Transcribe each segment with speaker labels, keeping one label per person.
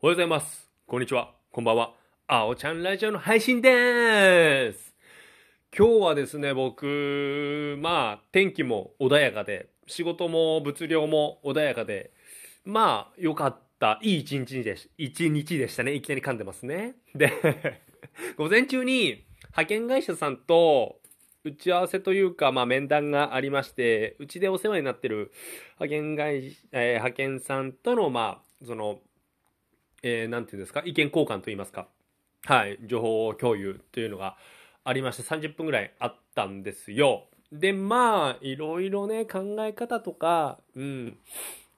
Speaker 1: おはようございます。こんにちは。こんばんは。あおちゃんラジオの配信でーす。今日はですね、僕、まあ、天気も穏やかで、仕事も物量も穏やかで、まあ、良かった、いい一日でし、一日でしたね。いきなり噛んでますね。で、午前中に派遣会社さんと打ち合わせというか、まあ、面談がありまして、うちでお世話になってる派遣会、えー派遣さんとの、まあ、その、えーていうんですか、意見交換といいますか、はい、情報共有というのがありまして、30分ぐらいあったんですよ。で、まあ、いろいろね、考え方とか、うん、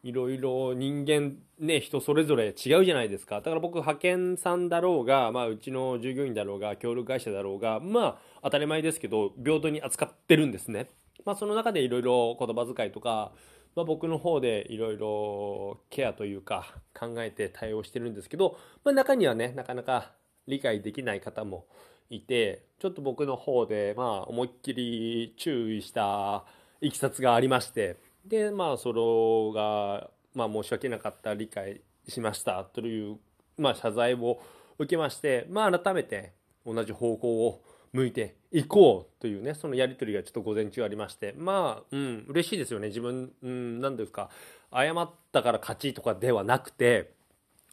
Speaker 1: いろいろ人間、ね、人それぞれ違うじゃないですか。だから僕、派遣さんだろうが、まあ、うちの従業員だろうが、協力会社だろうが、まあ、当たり前ですけど、平等に扱ってるんですね。まあ、その中でいろいろ言葉遣いとか、まあ、僕の方でいろいろケアというか考えて対応してるんですけど、まあ、中にはねなかなか理解できない方もいてちょっと僕の方でまあ思いっきり注意したいきさつがありましてでまあそれが、まあ、申し訳なかった理解しましたという、まあ、謝罪を受けまして、まあ、改めて同じ方向を向いていこうというねそのやり取りがちょっと午前中ありまして。まあうん嬉しいですよね。自分うん何ですか。謝ったから勝ちとかではなくて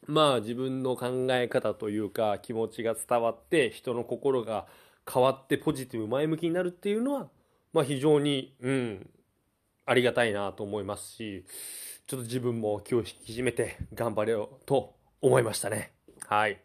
Speaker 1: まあ自分の考え方というか気持ちが伝わって人の心が変わってポジティブ前向きになるっていうのはまあ非常にうんありがたいなと思いますしちょっと自分も気を引き締めて頑張れようと思いましたね。はい。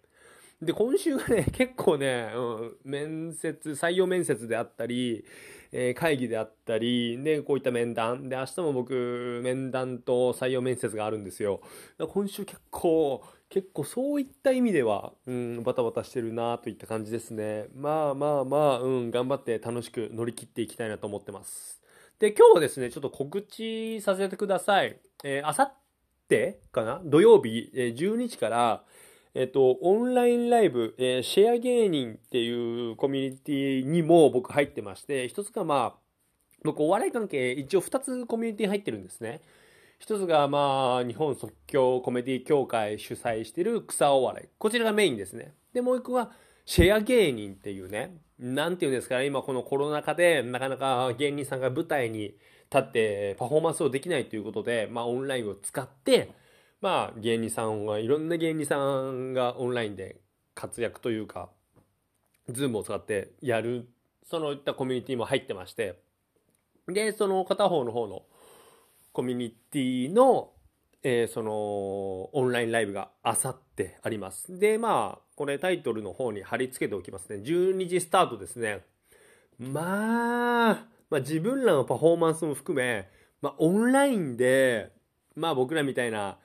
Speaker 1: で、今週がね、結構ね、うん、面接、採用面接であったり、えー会議であったり、で、こういった面談。で、明日も僕、面談と採用面接があるんですよ。今週結構、結構そういった意味では、うん、バタバタしてるなといった感じですね。まあまあまあ、うん、頑張って楽しく乗り切っていきたいなと思ってます。で、今日はですね、ちょっと告知させてください。えー、あさってかな？土曜日、えー12日から、えっと、オンラインライブ、えーシェア芸人っていうコミュニティにも僕入ってまして、一つがまあ、僕お笑い関係一応二つコミュニティ入ってるんですね。一つがまあ、日本即興コメディ協会主催してる草お笑い。こちらがメインですね。で、もう一個がシェア芸人っていうね、なんていうんですかね、今このコロナ禍でなかなか芸人さんが舞台に立ってパフォーマンスをできないということで、まあオンラインを使って、まあ芸人さんはいろんな芸人さんがオンラインで活躍というか、ズームを使ってやる、そのいったコミュニティも入ってまして、で、その片方の方のコミュニティの、えーそのオンラインライブがあさってあります。で、まあ、これタイトルの方に貼り付けておきますね。12時スタートですね。まあ、まあ自分らのパフォーマンスも含め、まあオンラインで、まあ僕らみたいな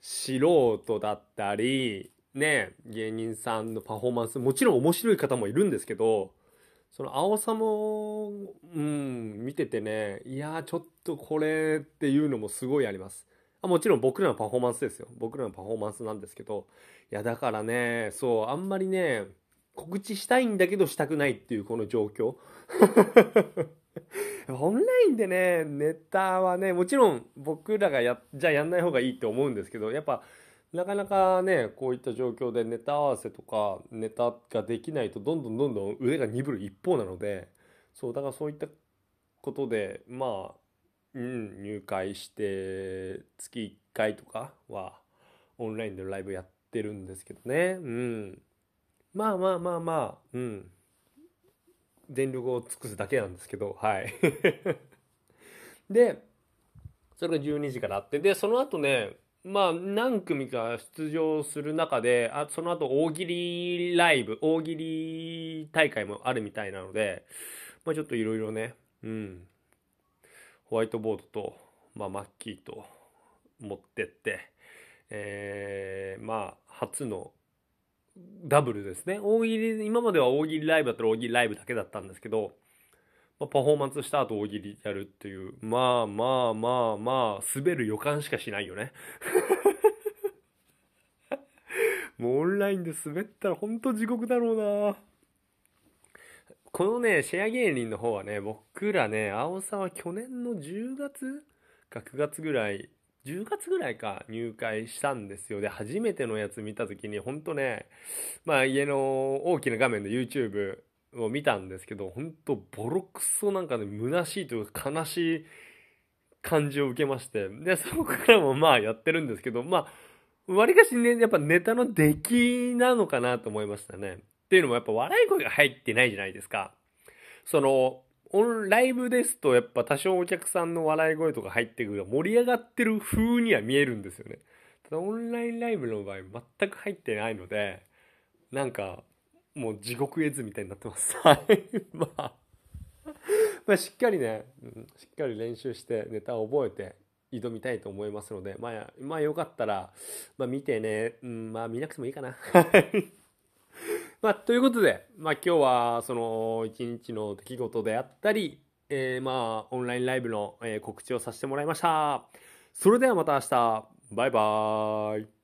Speaker 1: 素人だったり、ね、芸人さんのパフォーマンス、もちろん面白い方もいるんですけど、その青さも、うん、見ててね、いや、ちょっとこれっていうのもすごいあります。あもちろん僕らのパフォーマンスですよ。僕らのパフォーマンスなんですけど、いや、だからね、そう、あんまりね、告知したいんだけどしたくないっていうこの状況。オンラインでね、ネタはね、もちろん僕らがや、じゃあやんない方がいいって思うんですけど、やっぱ、なかなかね、こういった状況でネタ合わせとかネタができないとどんどんどんどん腕が鈍る一方なので、そう、だからそういったことで、まあ、うん、入会して月1回とかはオンラインでライブやってるんですけどね。うん。まあまあまあまあ、うん。全力を尽くすだけなんですけど、はい。で、それが12時からあって、で、その後ね、まあ何組か出場する中で、あその後大喜利ライブ、大喜利大会もあるみたいなので、まあちょっといろいろね、うん。ホワイトボードと、まあマッキーと持ってって、えー、まあ初のダブルですね。大喜利、今までは大喜利ライブだったら大喜利ライブだけだったんですけど、まあ、パフォーマンスした後大喜利やるっていう、まあまあまあまあ、滑る予感しかしないよね。もうオンラインで滑ったら本当地獄だろうなこのね、シェア芸人の方はね、僕らね、青さは去年の10月か9月ぐらい10月ぐらいか入会したんですよ。で、初めてのやつ見た時に、ほんとね、まあ家の大きな画面で YouTube を見たんですけど、ほんとボロクソなんかね、虚しいというか悲しい感じを受けまして、で、そこからもまあやってるんですけど、まあ、わりかしね、やっぱネタの出来なのかなと思いましたね。っていうのもやっぱ笑い声が入ってないじゃないですか。その、オンライブですとやっぱ多少お客さんの笑い声とか入ってくる盛り上がってる風には見えるんですよね。ただオンラインライブの場合全く入ってないので、なんかもう地獄絵図みたいになってます。はい。まあ、まあしっかりね、しっかり練習してネタを覚えて挑みたいと思いますので、まあ、まあよかったら、まあ見てね、うん、まあ見なくてもいいかな。まあ、ということで、まあ今日はその一日の出来事であったり、えー、まあオンラインライブの、告知をさせてもらいました。それではまた明日、バイバーイ。